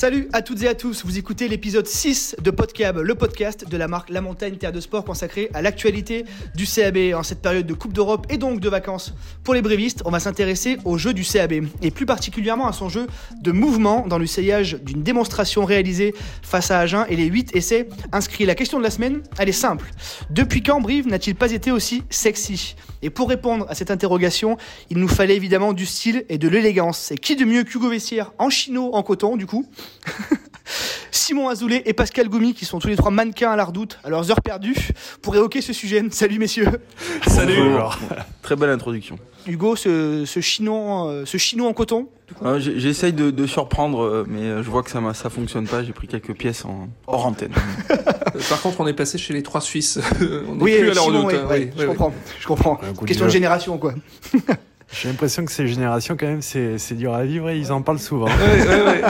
Salut à toutes et à tous, vous écoutez l'épisode 6 de Podcab, le podcast de la marque La Montagne Terre de Sport consacré à l'actualité du CAB en cette période de Coupe d'Europe et donc de vacances. Pour les brévistes, on va s'intéresser au jeu du CAB et plus particulièrement à son jeu de mouvement dans l'essayage d'une démonstration réalisée face à Agen et les 8 essais inscrits. La question de la semaine, elle est simple. Depuis quand Brive n'a-t-il pas été aussi sexy? Et pour répondre à cette interrogation, il nous fallait évidemment du style et de l'élégance. Et qui de mieux qu'Hugo Vessière en chino en coton du coup? Simon Azoulay et Pascal Goumi, qui sont tous les trois mannequins à la redoute, à leurs heures perdues, pour évoquer ce sujet. Salut messieurs. Salut. Très belle introduction. Hugo, ce, ce chino, euh, ce chino en coton. Euh, j'ai- J'essaye de, de surprendre, euh, mais euh, je vois que ça, ça fonctionne pas. J'ai pris quelques pièces en hors antenne. Par contre, on est passé chez les trois Suisses. on Oui, plus le à la Simon, redoute. ouais, hein. ouais, Oui, je oui, oui. comprends. Je comprends. De Question de génération, quoi. J'ai l'impression que ces générations, quand même, c'est c'est dur à vivre et ils en parlent souvent. Ouais, ouais, ouais.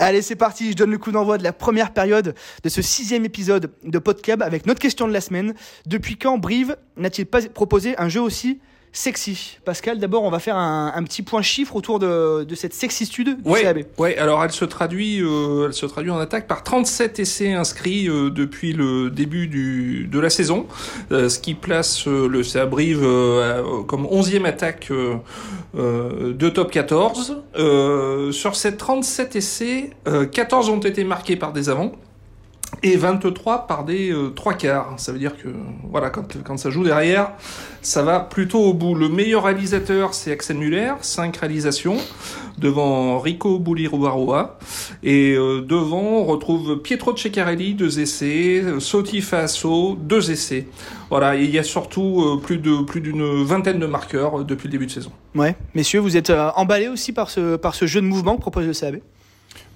Allez, c'est parti. Je donne le coup d'envoi de la première période de ce sixième épisode de Podcab avec notre question de la semaine. Depuis quand Brive n'a-t-il pas proposé un jeu aussi sexy Pascal, d'abord, on va faire un, un petit point chiffre autour de, de cette sexitude du Ouais, CAB. ouais, alors elle se traduit, euh, elle se traduit en attaque par 37 essais inscrits euh, depuis le début du, de la saison, euh, ce qui place le CA Brive comme 11e attaque de top 14. Euh, sur ces 37 essais, euh, 14 ont été marqués par des avants. Et 23 par des euh, trois quarts. Ça veut dire que voilà, quand, quand ça joue derrière, ça va plutôt au bout. Le meilleur réalisateur, c'est Axel Muller, 5 réalisations devant Rico Buliruaroa. Et euh, devant, on retrouve Pietro Ceccarelli, deux essais, Soti Faso, deux essais. Voilà, il y a surtout euh, plus de plus d'une vingtaine de marqueurs depuis le début de saison. Ouais, messieurs, vous êtes emballés aussi par ce, par ce jeu de mouvement que propose le CAB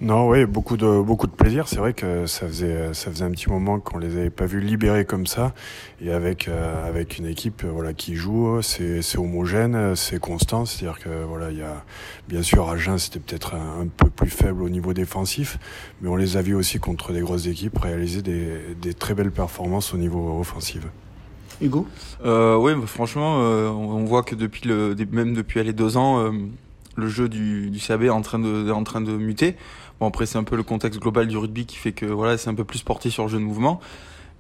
Non, oui, beaucoup de, beaucoup de plaisir. C'est vrai que ça faisait, ça faisait un petit moment qu'on les avait pas vus libérés comme ça. Et avec, euh, avec une équipe euh, voilà, qui joue, c'est c'est homogène, c'est constant. C'est-à-dire que, voilà, il y a, bien sûr, Agen, c'était peut-être un, un peu plus faible au niveau défensif. Mais on les a vus aussi contre des grosses équipes réaliser des, des très belles performances au niveau offensif. Hugo? Euh, ouais, bah, franchement, euh, on voit que depuis le, même depuis les deux ans, euh, le jeu du, du CAB est en train de, est en train de muter. Bon, après, c'est un peu le contexte global du rugby qui fait que voilà, c'est un peu plus porté sur le jeu de mouvement.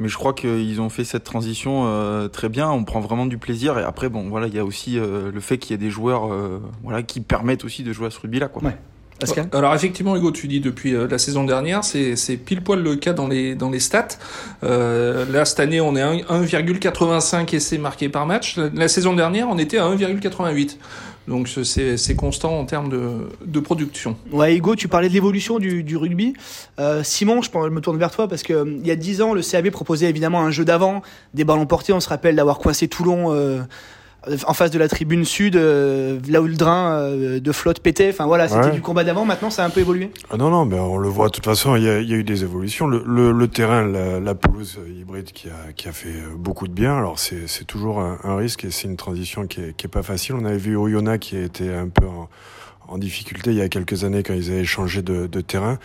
Mais je crois qu'ils ont fait cette transition euh, très bien. On prend vraiment du plaisir. Et après, bon, voilà, il y a aussi euh, le fait qu'il y ait des joueurs, euh, voilà, qui permettent aussi de jouer à ce rugby-là, quoi. Ouais. Pascal Alors effectivement, Hugo, tu dis depuis la saison dernière, c'est c'est pile poil le cas dans les dans les stats. Euh, là cette année, on est à 1,85 essais marqués par match. La, la saison dernière, on était à 1,88. Donc c'est constant en termes de production. Ouais, Hugo, tu parlais de l'évolution du, rugby. Euh, Simon, je, me tourne vers toi parce que euh, y a 10 ans, le CAB proposait évidemment un jeu d'avant, des ballons portés. On se rappelle d'avoir coincé Toulon euh, en face de la tribune sud, euh, là où le drain euh, de flotte pétait. Enfin voilà, c'était Ouais. du combat d'avant. Maintenant, ça a un peu évolué. Ah non, non, mais on le voit de toute façon, il y a, y a eu des évolutions. Le, le, le terrain, la, la pelouse hybride qui a, qui a fait beaucoup de bien. Alors c'est c'est toujours un, un risque et c'est une transition qui est, qui est pas facile. On avait vu Oyonnax qui était un peu en, en difficulté il y a quelques années quand ils avaient changé de, de terrain.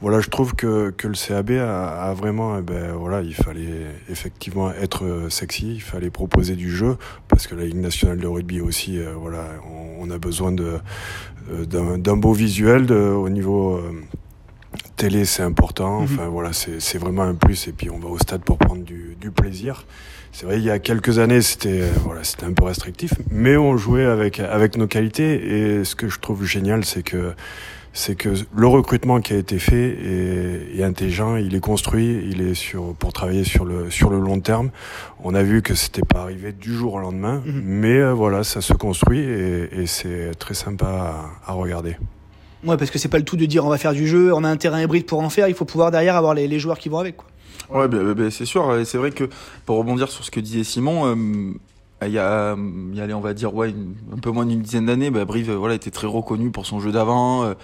Voilà, je trouve que, que le CAB a, a vraiment, eh ben voilà, il fallait effectivement être sexy, il fallait proposer du jeu parce que la Ligue nationale de rugby aussi, euh, voilà, on, on a besoin euh, d'un beau visuel de, au niveau euh, télé c'est important Mhm. enfin voilà c'est vraiment un plus et puis on va au stade pour prendre du, du plaisir c'est vrai il y a quelques années c'était euh, voilà c'était un peu restrictif mais on jouait avec avec nos qualités et ce que je trouve génial c'est que c'est que le recrutement qui a été fait est, est intelligent, il est construit, il est sur pour travailler sur le sur le long terme. On a vu que c'était pas arrivé du jour au lendemain, Mhm. mais euh, voilà, ça se construit et, et c'est très sympa à, à regarder. Ouais, parce que c'est pas le tout de dire on va faire du jeu, on a un terrain hybride pour en faire. Il faut pouvoir derrière avoir les, joueurs qui vont avec. Quoi. Ouais, ben, ben, ben, c'est sûr. C'est vrai que pour rebondir sur ce que disait Simon, euh, il y a, on va dire, ouais, un peu moins d'une dizaine d'années, bah, Brive, euh, voilà, était très reconnu pour son jeu d'avant. euh,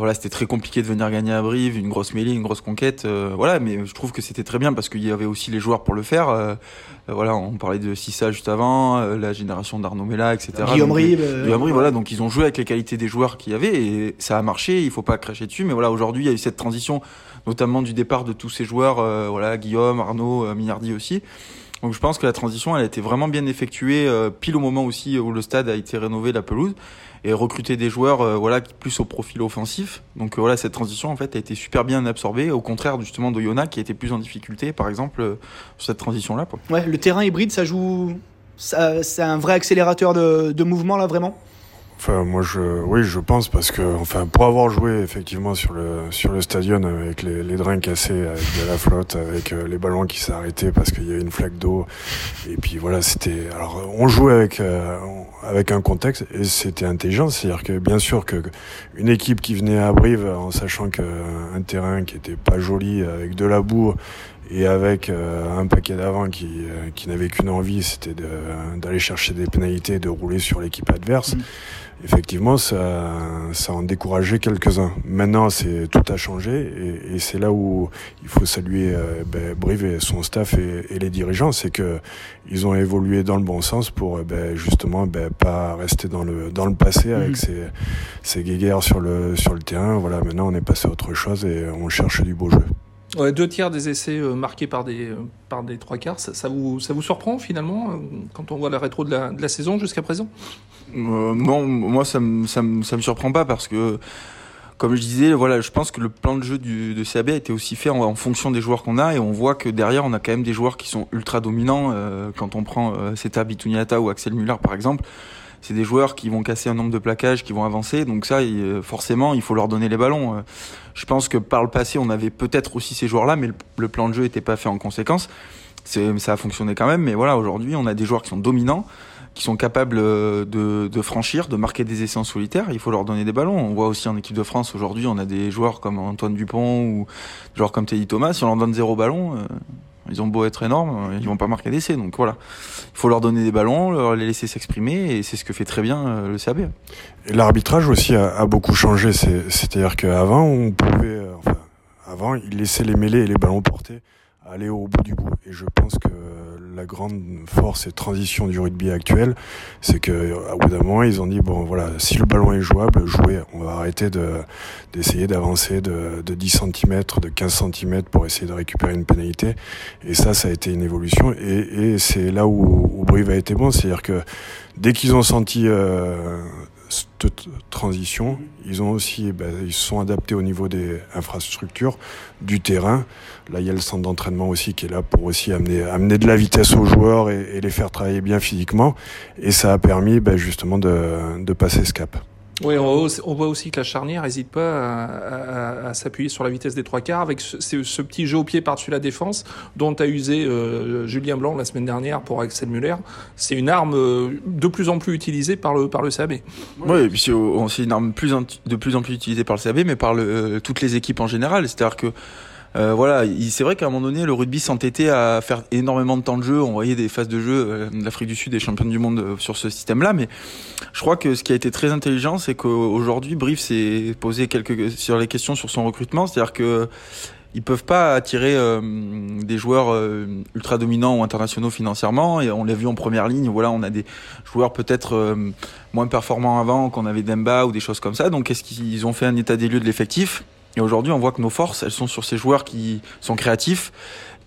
voilà, c'était très compliqué de venir gagner à Brive, une grosse mêlée, une grosse conquête. euh, voilà, mais je trouve que c'était très bien parce qu'il y avait aussi les joueurs pour le faire. euh, euh, voilà, on parlait de Sissa juste avant, euh, la génération d'Arnaud Mella, etc. Guillaume Donc, Ribes. euh, Guillaume Ribes, voilà, donc ils ont joué avec les qualités des joueurs qu'il y avait et ça a marché. Il faut pas cracher dessus, mais voilà, aujourd'hui, il y a eu cette transition, notamment du départ de tous ces joueurs, euh, voilà, Guillaume, Arnaud, euh, Minardi aussi. Donc je pense que la transition, elle a été vraiment bien effectuée, pile au moment aussi où le stade a été rénové, la pelouse et recruter des joueurs euh, voilà plus au profil offensif. Donc euh, voilà, cette transition en fait a été super bien absorbée, au contraire justement d'Oyona qui était plus en difficulté par exemple euh, sur cette transition là. Ouais, le terrain hybride, ça joue, c'est un vrai accélérateur de, de mouvement là vraiment? Enfin, moi, je, oui, je pense parce que, enfin, pour avoir joué effectivement sur le sur le stadion avec les, les drains cassés, avec de la flotte, avec euh, les ballons qui s'arrêtaient parce qu'il y avait une flaque d'eau, et puis voilà, c'était. Alors, on jouait avec euh, avec un contexte et c'était intelligent, c'est-à-dire que bien sûr que une équipe qui venait à Brive en sachant qu'un terrain qui était pas joli avec de la boue et avec euh, un paquet d'avant qui, qui n'avait qu'une envie, c'était d'aller chercher des pénalités et de rouler sur l'équipe adverse. Mmh effectivement, ça, ça en décourageait quelques-uns. Maintenant, c'est tout a changé et, et c'est là où il faut saluer euh, ben, Brive et son staff et, et les dirigeants, c'est que ils ont évolué dans le bon sens pour euh, ben, justement ben, pas rester dans le dans le passé avec mhm. ces, ces guéguerres sur le sur le terrain. Voilà, maintenant on est passé à autre chose et on cherche du beau jeu. Deux tiers des essais euh, marqués par des, euh, par des trois quarts, ça, vous, ça vous surprend finalement quand on voit la rétro de la, de la saison jusqu'à présent? Euh, moi ça me, ça, me, ça me surprend pas parce que, comme je disais, voilà, je pense que le plan de jeu du, de CAB a été aussi fait en, fonction des joueurs qu'on a et on voit que derrière on a quand même des joueurs qui sont ultra dominants. Euh, quand on prend euh, Bituniata ou Axel Muller par exemple, c'est des joueurs qui vont casser un nombre de plaquages, qui vont avancer. Donc ça, forcément, il faut leur donner les ballons. Euh, je pense que par le passé, on avait peut-être aussi ces joueurs-là, mais le, plan de jeu n'était pas fait en conséquence. Ça a fonctionné quand même, mais voilà, aujourd'hui, on a des joueurs qui sont dominants qui sont capables euh, de, franchir, de marquer des essais en solitaire. Il faut leur donner des ballons. On voit aussi en équipe de France aujourd'hui, on a des joueurs comme Antoine Dupont ou des joueurs comme Teddy Thomas. Si on leur donne zéro ballon, euh, ils ont beau être énormes, ils vont pas marquer d'essais. Donc voilà, il faut leur donner des ballons, leur les laisser s'exprimer, et c'est ce que fait très bien euh, le CAB. L'arbitrage aussi a, beaucoup changé. C'est-à-dire qu'avant, on pouvait, enfin, avant, ils laissaient les mêlées et les ballons portés aller au bout du bout. Et je pense que la grande force et transition du rugby actuel, c'est que à bout d'un moment, ils ont dit bon voilà, si le ballon est jouable, jouez. On va arrêter de d'essayer d'avancer de, de 10 cm, de 15 cm pour essayer de récupérer une pénalité. Et ça, ça a été une évolution. Et, et c'est là où, où Brive a été bon, c'est-à-dire que dès qu'ils ont senti euh, cette transition. Ils ont aussi, eh ben, ils se sont adaptés au niveau des infrastructures, du terrain. Là, il y a le centre d'entraînement aussi qui est là pour aussi amener, amener de la vitesse aux joueurs et, les faire travailler bien physiquement. Et ça a permis ben, justement de, de passer ce cap. Oui, on voit aussi que la charnière n'hésite pas à, à, à s'appuyer sur la vitesse des trois quarts avec ce, ce petit jeu au pied par-dessus la défense dont a usé euh, Julien Blanc la semaine dernière pour Axel Muller. C'est une arme euh, de plus en plus utilisée par le, par le CAB. Oui, puis c'est une arme plus de plus en plus utilisée par le CAB, mais par le, euh, toutes les équipes en général. C'est-à-dire que euh, voilà, c'est vrai qu'à un moment donné, le rugby s'entêtait à faire énormément de temps de jeu. On voyait des phases de jeu. Euh, L'Afrique du Sud est championne du monde euh, sur ce système-là, mais je crois que ce qui a été très intelligent, c'est qu'aujourd'hui, Brief s'est posé quelques sur les questions sur son recrutement, c'est-à-dire que ils peuvent pas attirer euh, des joueurs ultra dominants ou internationaux financièrement. Et on l'a vu en première ligne. Voilà on a des joueurs peut-être moins performants avant qu'on avait Demba ou des choses comme ça. Donc est-ce qu'ils ont fait un état des lieux de l'effectif? Et aujourd'hui, on voit que nos forces, elles sont sur ces joueurs qui sont créatifs,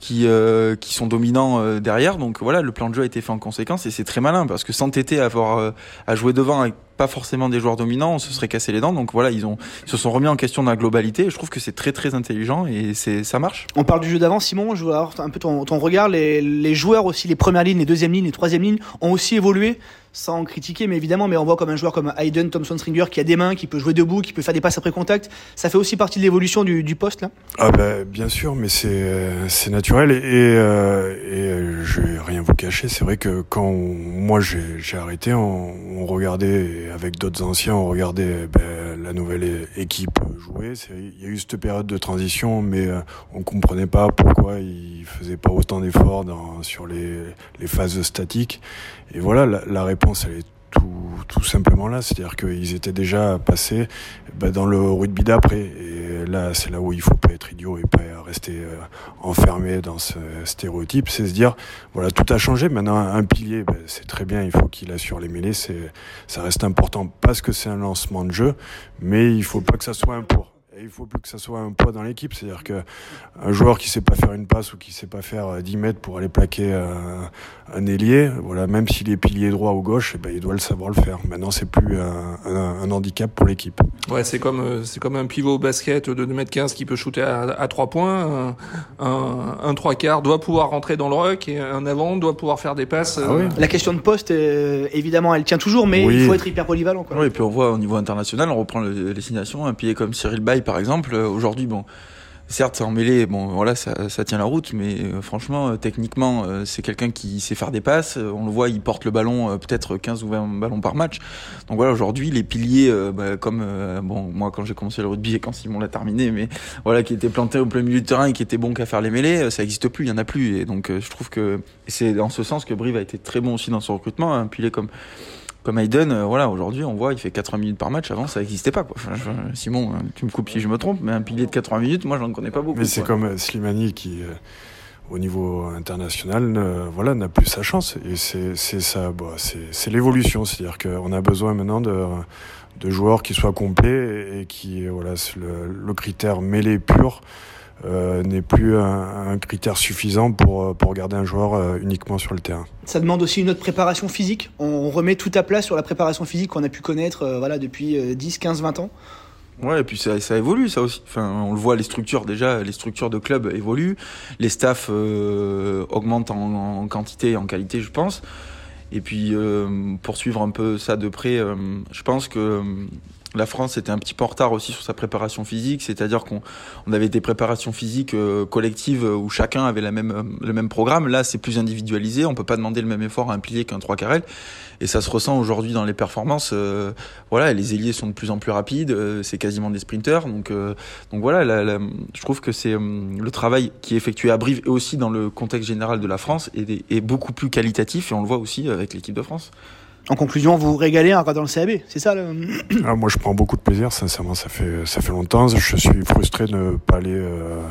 qui, euh, qui sont dominants euh, derrière. Donc voilà, le plan de jeu a été fait en conséquence et c'est très malin parce que s'entêter à avoir euh, à jouer devant avec pas forcément des joueurs dominants, on se serait cassé les dents. Donc voilà, ils ont ils se sont remis en question dans la globalité. Et je trouve que c'est très très intelligent et ça marche. On parle du jeu d'avant, Simon. Je veux avoir un peu ton, ton regard. Les, les joueurs aussi, les premières lignes, les deuxièmes lignes, les troisièmes lignes ont aussi évolué sans critiquer, mais évidemment, mais on voit comme un joueur comme Hayden Thompson Stringer qui a des mains, qui peut jouer debout, qui peut faire des passes après contact. Ça fait aussi partie de l'évolution du, poste là. Ah bah, bien sûr, mais c'est naturel et, euh, et je vais rien vous cacher. C'est vrai que quand moi j'ai arrêté, on, regardait avec d'autres anciens, on regardait ben, la nouvelle équipe jouer. Il y a eu cette période de transition, mais euh, on comprenait pas pourquoi ils faisaient pas autant d'efforts sur les, phases statiques. Et voilà, la réponse, elle est tout, tout simplement là. C'est-à-dire qu'ils étaient déjà passés bah, dans le rugby d'après. Et là, c'est là où il faut pas être idiot et pas rester euh, enfermé dans ce stéréotype. C'est se dire, voilà, tout a changé. Maintenant, un pilier, bah, c'est très bien. Il faut qu'il assure les mêlées. Ça reste important parce que c'est un lancement de jeu, mais il faut pas que ça soit un pour. Et il faut plus que ça soit un poids dans l'équipe. C'est-à-dire que un joueur qui sait pas faire une passe ou qui sait pas faire 10 mètres pour aller plaquer un, un ailier, voilà, même s'il est pilier droit ou gauche, eh ben, il doit le savoir le faire. Maintenant, c'est plus un, un, handicap pour l'équipe. Ouais, c'est comme, c'est comme un pivot basket de 2m15 qui peut shooter à, à 3 points. Un, un, 3 quarts doit pouvoir rentrer dans le ruck et un avant doit pouvoir faire des passes. Ah La question de poste, évidemment, elle tient toujours, mais il faut être hyper polyvalent. Quoi. Oui, et puis on voit au niveau international, on reprend les signations, un pilier comme Cyril Bay par exemple, euh, aujourd'hui, bon, certes, c'est en mêlée, bon, voilà, ça, tient la route, mais euh, franchement, euh, techniquement, c'est quelqu'un qui sait faire des passes. on le voit, il porte le ballon peut-être 15 ou 20 ballons par match. Donc voilà, aujourd'hui, les piliers, bah, comme moi quand j'ai commencé le rugby et quand Simon l'a terminé, mais voilà, qui était planté au plein milieu du terrain et qui était bon qu'à faire les mêlées, ça n'existe plus, il y en a plus. Et donc, je trouve que c'est dans ce sens que Brive a été très bon aussi dans son recrutement. Un comme comme Hayden, euh, voilà, aujourd'hui, on voit, il fait 80 minutes par match. Avant, ça n'existait pas. Quoi. Simon, hein, tu me coupes si je me trompe, mais un pilier de 80 minutes, moi, j'en connais pas beaucoup. Mais c'est comme euh, Slimani qui, euh, au niveau international, voilà, n'a plus sa chance. Et c'est ça, bah, c'est l'évolution. C'est-à-dire qu'on a besoin maintenant de, de joueurs qui soient complets et qui, voilà, le, le critère mêlé pur. Euh, n'est plus un, critère suffisant pour, euh, pour garder un joueur euh, uniquement sur le terrain. Ça demande aussi une autre préparation physique. On remet tout à plat sur la préparation physique qu'on a pu connaître voilà, depuis 10, 15, 20 ans. Ouais, et puis ça, ça, évolue, ça aussi. Enfin, on le voit, les structures déjà, les structures de club évoluent, les staffs augmentent en, quantité et en qualité, je pense. Et puis, pour suivre un peu ça de près, je pense que la France était un petit peu en retard aussi sur sa préparation physique, c'est-à-dire qu'on on avait des préparations physiques euh, collectives où chacun avait la même, euh, le même programme. Là, c'est plus individualisé, on peut pas demander le même effort à un pilier qu'un 3 carrel. Et ça se ressent aujourd'hui dans les performances. Euh, voilà, les ailiers sont de plus en plus rapides, c'est quasiment des sprinters. Donc, donc voilà, je trouve que c'est le travail qui est effectué à Brive et aussi dans le contexte général de la France est beaucoup plus qualitatif et on le voit aussi avec l'équipe de France. En conclusion, vous vous régalez en regardant le CAB, c'est ça ah, Moi, je prends beaucoup de plaisir, sincèrement, ça fait, ça fait longtemps. Je suis frustré de ne pas aller euh,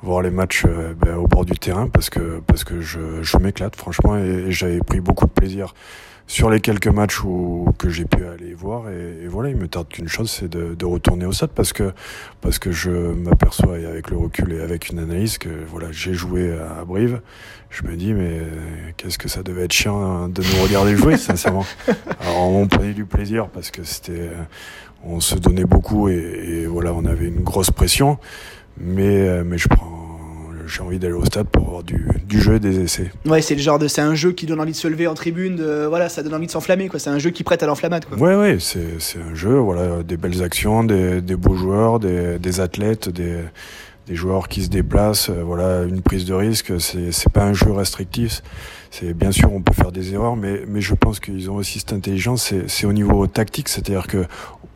voir les matchs euh, ben, au bord du terrain parce que, parce que je, je m'éclate, franchement, et j'avais pris beaucoup de plaisir sur les quelques matchs où, que j'ai pu aller voir. Et, voilà, il me tarde qu'une chose, c'est de, de, retourner au stade parce que, parce que je m'aperçois, avec le recul et avec une analyse, que voilà, j'ai joué à Brive. Je me dis, mais qu'est-ce que ça devait être chiant de nous regarder jouer, sincèrement. Alors, on prenait du plaisir parce que c'était, on se donnait beaucoup et, et voilà, on avait une grosse pression. Mais, mais je prends j'ai envie d'aller au stade pour avoir du, du jeu et des essais. Ouais, c'est le genre de, c'est un jeu qui donne envie de se lever en tribune, de, voilà, ça donne envie de s'enflammer, quoi. C'est un jeu qui prête à l'enflammade, quoi. Ouais, ouais, c'est, c'est un jeu, voilà, des belles actions, des, des beaux joueurs, des, des athlètes, des, des joueurs qui se déplacent, euh, voilà, une prise de risque. C'est, c'est pas un jeu restrictif. C'est bien sûr, on peut faire des erreurs, mais, mais je pense qu'ils ont aussi cette intelligence. C'est, c'est au niveau tactique, c'est-à-dire que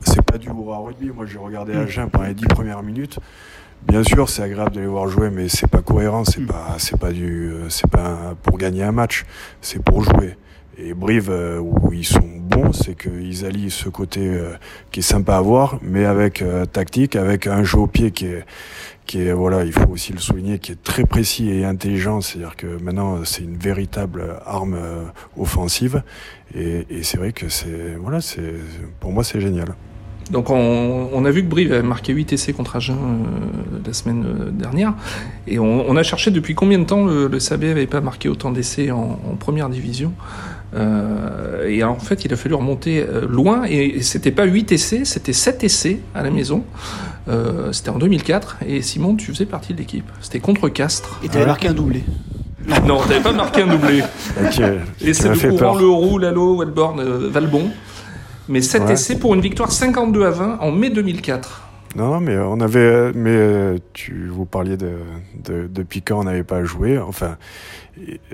c'est pas du à rugby. Moi, j'ai regardé mm. Agen pendant les dix premières minutes. Bien sûr, c'est agréable de les voir jouer, mais c'est pas cohérent. C'est mm. pas, c'est pas du, c'est pas pour gagner un match. C'est pour jouer. Et Brive, euh, où ils sont bons, c'est qu'ils allient ce côté euh, qui est sympa à voir, mais avec tactique, avec un jeu au pied qui est, qui est, voilà, il faut aussi le souligner, qui est très précis et intelligent. C'est-à-dire que maintenant, c'est une véritable arme offensive. Et, et c'est vrai que c'est, voilà, c'est, pour moi, c'est génial. Donc on, a vu que Brive avait marqué 8 essais contre Agen euh, la semaine euh, dernière. Et on, a cherché depuis combien de temps le, le SAB n'avait pas marqué autant d'essais en, première division? Euh, et en fait, il a fallu remonter loin. Et, c'était pas 8 essais, c'était 7 essais à la maison. c'était en 2004. Et Simon, tu faisais partie de l'équipe. C'était contre Castres. Et tu avais marqué un doublé. Non, t'avais pas marqué un doublé. et c'est le courant, le roux, Lalo, Wellborn, Valbon. Mais 7 essais pour une victoire 52 à 20 en mai 2004. Non, mais on avait, mais euh, tu vous parliez de, de depuis quand on n'avait pas joué. Enfin,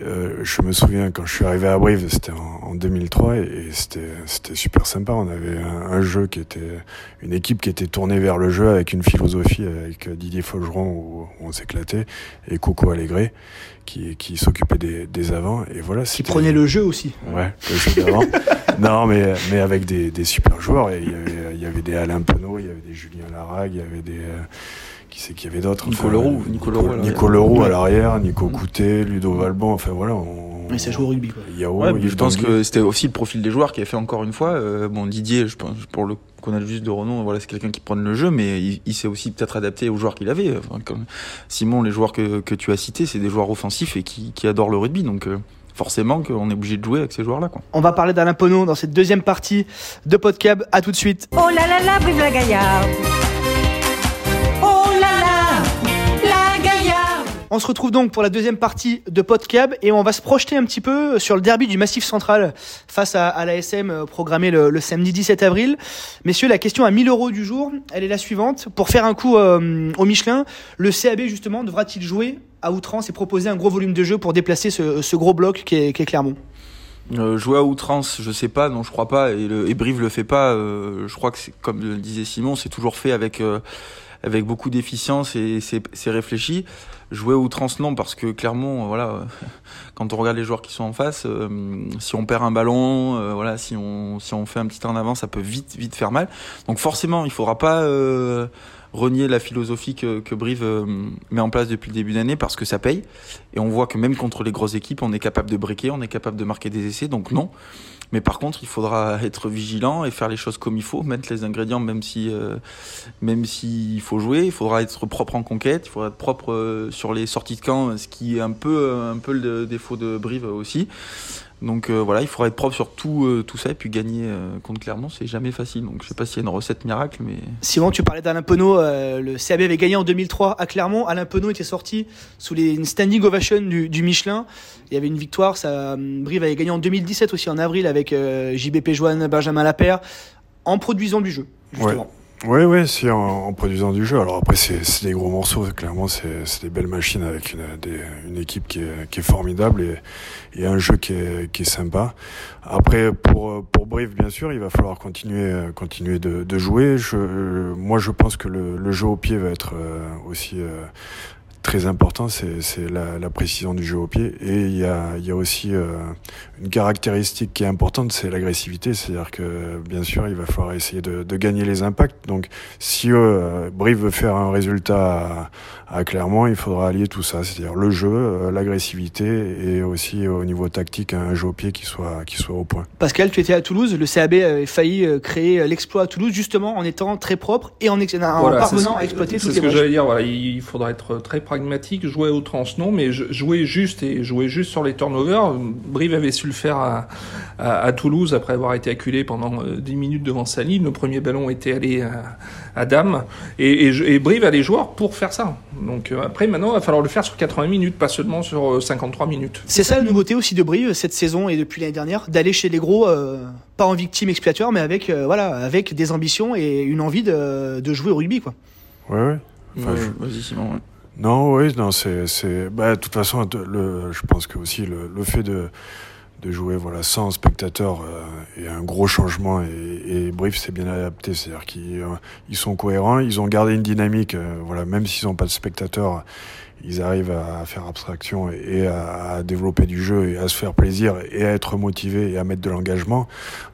euh, je me souviens quand je suis arrivé à Brive, c'était en, 2003 et, c'était c'était super sympa. On avait un, jeu qui était une équipe qui était tournée vers le jeu avec une philosophie avec Didier Faugeron où, on s'éclatait et Coco Allégré qui qui s'occupait des, des avants et voilà. Qui prenait le jeu aussi. Ouais, le jeu d'avant. non, mais mais avec des, des super joueurs. Et il y avait il y avait des Alain Penaud, il y avait des Julien Larague, il y avait des qui c'est qu'il y avait d'autres Nico Enfin, Leroux, Nico Leroux à l'arrière. Nico Leroux à Ouais. l'arrière, Nico Coutet, Ludo Valbon, enfin voilà. On, Mais ça joue au rugby, quoi. Yao, Ouais, Yves je pense que c'était aussi le profil des joueurs qui a fait encore une fois. euh, bon, Didier, je pense, pour le connaître juste de renom, voilà, c'est quelqu'un qui prend le jeu, mais il, il s'est aussi peut-être adapté aux joueurs qu'il avait. Enfin, comme Simon, les joueurs que, que tu as cités, c'est des joueurs offensifs et qui, qui adorent le rugby, donc euh, forcément qu'on est obligé de jouer avec ces joueurs-là. Quoi. On va parler d'Alain Pono dans cette deuxième partie de Podcab. À tout de suite. Oh là là là, vive la Gaillarde On se retrouve donc pour la deuxième partie de Podcab et on va se projeter un petit peu sur le derby du Massif Central face à, à l'ASM euh, programmé le, samedi 17 avril. Messieurs, la question à 1000 euros du jour, elle est la suivante. Pour faire un coup euh, au Michelin, le CAB justement devra-t-il jouer à outrance et proposer un gros volume de jeu pour déplacer ce, gros bloc qui est, Clermont? Euh, jouer à outrance, je sais pas, non, je crois pas, et, le, et Brive le fait pas. je crois que comme le disait Simon, c'est toujours fait avec avec beaucoup d'efficience et c'est réfléchi. Jouer outrance, non, parce que clairement, euh, voilà, quand on regarde les joueurs qui sont en face, euh, si on perd un ballon, euh, voilà, si on si on fait un petit en avant, ça peut vite vite faire mal. Donc forcément, il faudra pas euh, renier la philosophie que, que Brive met en place depuis le début d'année parce que ça paye. Et on voit que même contre les grosses équipes, on est capable de briquer, on est capable de marquer des essais. Donc non. Mais par contre, il faudra être vigilant et faire les choses comme il faut, mettre les ingrédients, même si, euh, même s'il faut jouer. Il faudra être propre en conquête, il faudra être propre euh, sur les sorties de camp, ce qui est un peu, euh, un peu le défaut de Brive aussi. Donc euh, voilà, il faudra être propre sur tout, euh, tout ça et puis gagner euh, contre Clermont, c'est jamais facile. Donc je sais pas s'il y a une recette miracle, mais Simon, tu parlais d'Alain Penaud. euh, le CAB avait gagné en 2003 à Clermont. Alain Penaud était sorti sous les une standing ovation du, du Michelin. Il y avait une victoire. Ça, Brive avait gagné en 2017 aussi en avril avec euh, JBP Joanne, Benjamin Lapère, en produisant du jeu. Justement. Oui, oui, si, en, en produisant du jeu. Alors après, c'est des gros morceaux, clairement, c'est des belles machines avec une, des- une équipe qui est, qui est formidable et, et un jeu qui est, qui est sympa. Après, pour, pour Brive, bien sûr, il va falloir continuer, continuer de, de jouer. Je, moi, je pense que le, le jeu au pied va être euh, aussi euh, très important, c'est c'est la, la précision du jeu au pied. Et il y a, il y a aussi euh, une caractéristique qui est importante, c'est l'agressivité. C'est-à-dire que, bien sûr, il va falloir essayer de, de gagner les impacts. Donc, si euh, Brive veut faire un résultat à, à Clermont, il faudra allier tout ça, c'est-à-dire le jeu, euh, l'agressivité et aussi au niveau tactique un jeu au pied qui soit qui soit au point. Pascal, tu étais à Toulouse. Le CAB avait failli euh, créer l'exploit à Toulouse justement en étant très propre et en, ex- en Voilà, c'est parvenant ce- à exploiter C'est toutes ce les que brèches. j'allais dire. Voilà, il faudra être très pragmatique, jouer au trans non, mais jouer juste et jouer juste sur les turnovers. Brive avait su le faire à, à, à Toulouse après avoir été acculé pendant euh, 10 minutes devant sa ligne. Le premier ballon était allé à, à Dame et, et, et Brive a les joueurs pour faire ça. Donc euh, après, maintenant, il va falloir le faire sur 80 minutes, pas seulement sur euh, 53 minutes. C'est ça la nouveauté aussi de Brive cette saison et depuis l'année dernière, d'aller chez les gros, euh, pas en victime expiatoire, mais avec euh, voilà, avec des ambitions et une envie de, de jouer au rugby quoi. Ouais, ouais. Enfin, Ouais, je- vas-y Simon. ouais. Non, oui, non, c'est, c'est, bah, de toute façon, le, je pense que aussi le, le fait de, de jouer, voilà, sans spectateurs euh, est un gros changement et, et Brief s'est bien adapté, c'est-à-dire qu'ils euh, ils sont cohérents, ils ont gardé une dynamique, euh, voilà, même s'ils n'ont pas de spectateurs, ils arrivent à faire abstraction et à, à développer du jeu et à se faire plaisir et à être motivés et à mettre de l'engagement.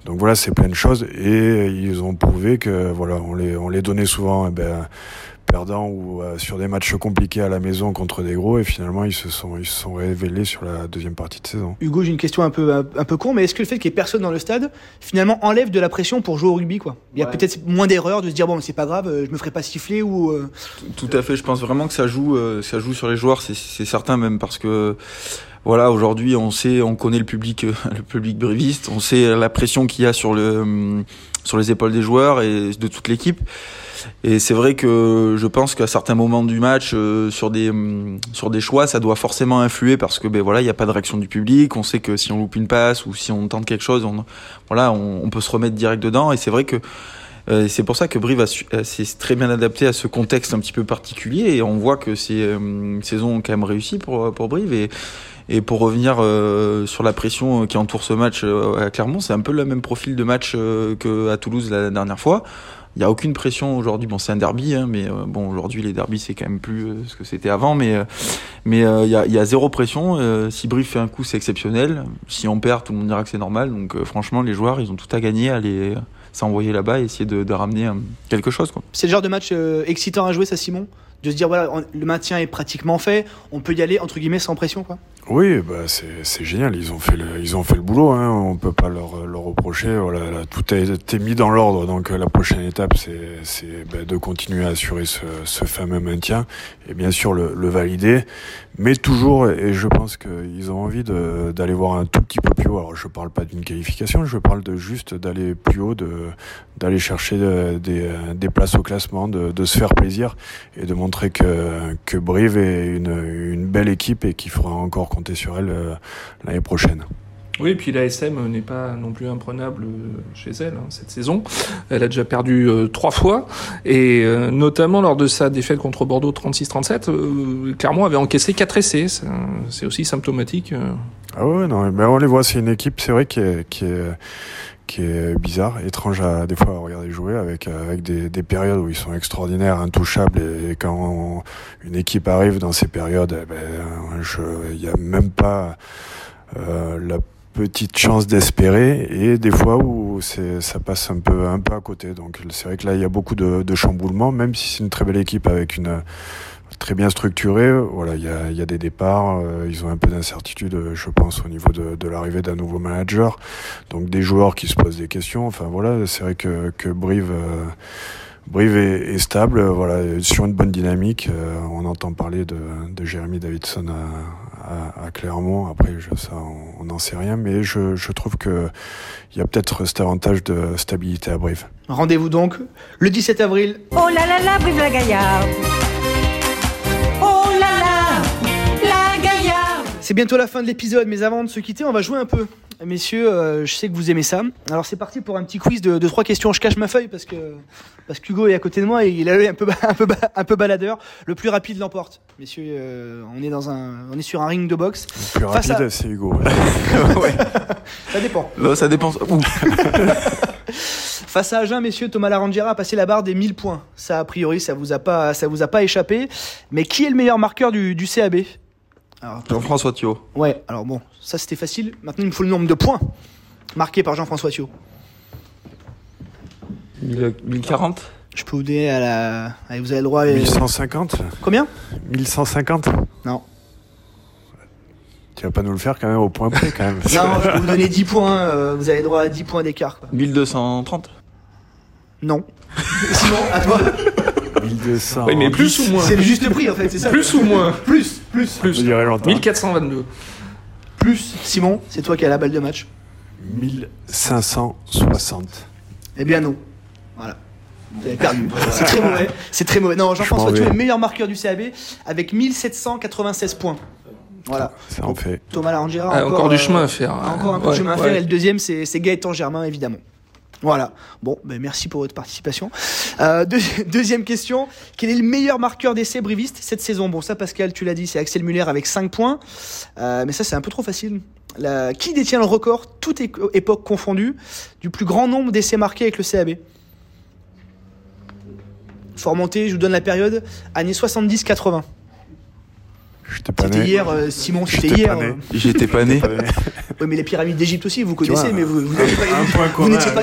Donc voilà, c'est plein de choses et ils ont prouvé que voilà, on les, on les donnait souvent, eh ben, perdants ou euh, sur des matchs compliqués à la maison contre des gros et finalement ils se sont ils se sont révélés sur la deuxième partie de saison. Hugo, j'ai une question un peu un, un peu con, mais est-ce que le fait qu'il y ait personne dans le stade finalement enlève de la pression pour jouer au rugby quoi? Il y a Ouais. peut-être moins d'erreurs de se dire bon c'est pas grave, euh, je me ferai pas siffler ou euh, Tout à fait, je pense vraiment que ça joue, euh, ça joue sur les joueurs, c'est certain même parce que voilà, aujourd'hui on sait, on connaît le public, euh, le public briviste, on sait la pression qu'il y a sur le hum, sur les épaules des joueurs et de toute l'équipe. Et c'est vrai que je pense qu'à certains moments du match, euh, sur des hum, sur des choix, ça doit forcément influer parce que ben voilà, il n'y a pas de réaction du public. On sait que si on loupe une passe ou si on tente quelque chose, on voilà, on, peut se remettre direct dedans. Et c'est vrai que euh, c'est pour ça que Brive s'est très bien adapté à ce contexte un petit peu particulier et on voit que c'est euh, une saison quand même réussie pour pour Brive et et pour revenir euh, sur la pression qui entoure ce match euh, à Clermont, c'est un peu le même profil de match euh, que à Toulouse la dernière fois. Il y a aucune pression aujourd'hui. Bon, c'est un derby, hein, mais euh, bon, aujourd'hui les derbys c'est quand même plus euh, ce que c'était avant, mais euh, mais euh, il y, a, zéro pression. Euh, si Brive fait un coup, c'est exceptionnel. Si on perd, tout le monde dira que c'est normal. Donc euh, franchement, les joueurs, ils ont tout à gagner à aller s'envoyer là-bas et essayer de, ramener euh, quelque chose. C'est le genre de match euh, excitant à jouer ça Simon? De se dire voilà, le maintien est pratiquement fait, on peut y aller entre guillemets sans pression quoi? Oui, bah c'est génial. Ils ont fait le ils ont fait le boulot. Hein. On peut pas leur leur reprocher. Voilà, là, tout a été mis dans l'ordre. Donc euh, la prochaine étape, c'est c'est bah, de continuer à assurer ce fameux maintien et bien sûr le, le valider. Mais toujours, et je pense qu'ils ont envie d'aller voir un tout petit peu plus haut. Alors je parle pas d'une qualification, je parle de juste d'aller plus haut, d'aller chercher euh, des euh, des places au classement, de de se faire plaisir et de montrer que que Brive est une une belle équipe et qu'il faudra encore compter sur elle euh, l'année prochaine. Oui, et puis la SM n'est pas non plus imprenable euh, chez elle hein, cette saison. Elle a déjà perdu euh, trois fois, et euh, notamment lors de sa défaite contre Bordeaux 36-37, euh, Clermont avait encaissé quatre essais. C'est aussi symptomatique. euh. Ah ouais, non, mais on les voit, c'est une équipe, c'est vrai, qui est, qui est, qui est bizarre, étrange à des fois à regarder jouer, avec, avec des, des périodes où ils sont extraordinaires, intouchables, et, quand une équipe arrive dans ces périodes, eh ben, il n'y a même pas euh, la petite chance d'espérer, et des fois où ça passe un peu, un peu à côté. Donc c'est vrai que là, il y a beaucoup de, de chamboulements, même si c'est une très belle équipe avec une très bien structurée. Voilà, il y a, y a des départs, euh, ils ont un peu d'incertitude, euh, je pense, au niveau de, de l'arrivée d'un nouveau manager. Donc des joueurs qui se posent des questions. Enfin voilà, c'est vrai que, que Brive, euh, Brive est, stable, voilà, sur une bonne dynamique. On entend parler de, de Jérémy Davidson à, à, à Clermont. Après, je, ça, on n'en sait rien, mais je, je trouve que il y a peut-être cet avantage de stabilité à Brive. Rendez-vous donc le 17 avril Oh là là là, vive la Gaillarde Oh là là, la Gaillarde C'est bientôt la fin de l'épisode, mais avant de se quitter, on va jouer un peu. Messieurs, euh, je sais que vous aimez ça. Alors c'est parti pour un petit quiz de, de trois questions. Je cache ma feuille parce que parce qu'Hugo est à côté de moi et il a l'œil un peu un peu un peu baladeur. Le plus rapide l'emporte. Messieurs, euh, on est dans un on est sur un ring de boxe. Le plus Face à- rapide, c'est Hugo. ouais. Ça dépend. Là, ça dépend. Face à Agen, messieurs, Thomas Larandiera a passé la barre des 1000 points. Ça a priori, ça vous a pas ça vous a pas échappé. Mais qui est le meilleur marqueur du, du CAB Jean-François Thio. Ouais, alors bon, ça c'était facile. Maintenant, il me faut le nombre de points marqués par Jean-François Thio. 1040 Je peux vous donner à la. Allez, vous avez le droit. euh, 1150 Combien? 1150 Non. Tu vas pas nous le faire quand même au point près quand même. Non, je peux vous donner 10 points. euh, vous avez le droit à 10 points d'écart. quoi. 1230 Non. Sinon, à toi. 1200. Oui, mais plus ou moins C'est le juste prix en fait, c'est ça Plus ou moins Plus, plus, Plus. dirais longtemps. 1422. plus. Simon, c'est toi qui as la balle de match. 1560. Eh bien non. Voilà. Vous avez perdu. C'est très mauvais. C'est très mauvais. Non, Jean-François est vais. le meilleur marqueur du CAB avec 1796 points. Voilà. Ça en fait. Thomas Larangiera Ah, encore, du euh, chemin à faire. a encore un peu de chemin à ouais. faire. Et le deuxième, c'est c'est Gaëtan Germain, évidemment. Voilà. Bon, ben merci pour votre participation. Euh, deux- deuxième question. Quel est le meilleur marqueur d'essai briviste cette saison? Bon, ça, Pascal, tu l'as dit, c'est Axel Muller avec 5 points. Euh, mais ça, c'est un peu trop facile. La- Qui détient le record, toute époque confondue, du plus grand nombre d'essais marqués avec le CAB Faut remonter, je vous donne la période, années 70-80. J'étais pas C'était hier, euh, Simon, c'était J'étais hier. pas né. J'étais pas né. Oui, mais les pyramides d'Égypte aussi, vous connaissez, vois, mais vous, vous n'étiez pas vous n'étiez pas.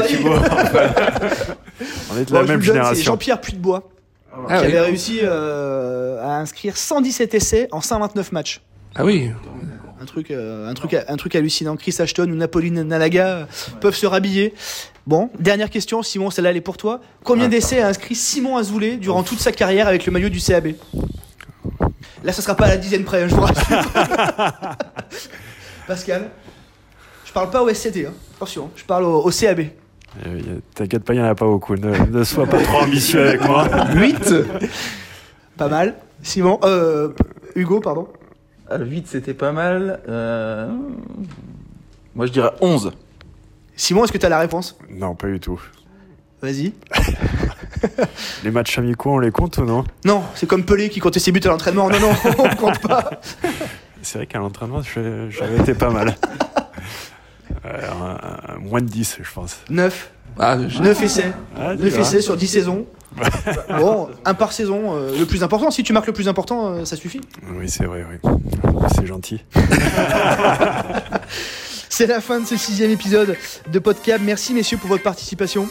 On est de la même génération. Jean-Pierre Puitbois Ah qui oui. avait réussi euh, à inscrire 117 essais en 129 matchs. Ah oui. Un truc, euh, un truc, un truc hallucinant. Chris Ashton ou Napoline Nalaga euh, peuvent se rhabiller. Bon, dernière question, Simon, celle-là elle est pour toi. Combien d'essais a inscrit Simon Azoulay durant toute sa carrière avec le maillot du CAB Là, ça sera pas à la dizaine près, hein, je vous rassure. Pascal, parle pas au SCT, hein. attention, je parle au, au CAB. Euh, a- T'inquiète pas, il n'y en a pas beaucoup. Ne, ne sois pas trop ambitieux avec moi. 8 Pas mal. Simon, euh, Hugo, pardon. Ah, le 8, c'était pas mal. Euh... Moi, je dirais 11. Simon, est-ce que tu as la réponse? Non, pas du tout. Vas-y. Les matchs amicaux, on les compte ou non? Non, c'est comme Pelé qui comptait ses buts à l'entraînement. Non, non, on compte pas. C'est vrai qu'à l'entraînement, j'avais été pas mal. Un- un- moins de 10, je pense. 9. Ah, je- 9 essais. Ah, tu 9 vois. essais sur 10 saisons. Bon, un par saison, euh, le plus important. Si tu marques le plus important, euh, ça suffit. Oui, c'est vrai, oui. C'est gentil. C'est la fin de ce sixième épisode de Podcab. Merci messieurs pour votre participation.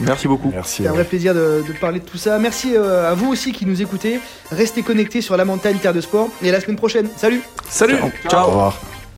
Merci beaucoup. Merci. C'est un vrai plaisir de, de parler de tout ça. Merci euh, à vous aussi qui nous écoutez. Restez connectés sur la montagne Terre de Sport. Et à la semaine prochaine. Salut Salut Ciao. Au revoir.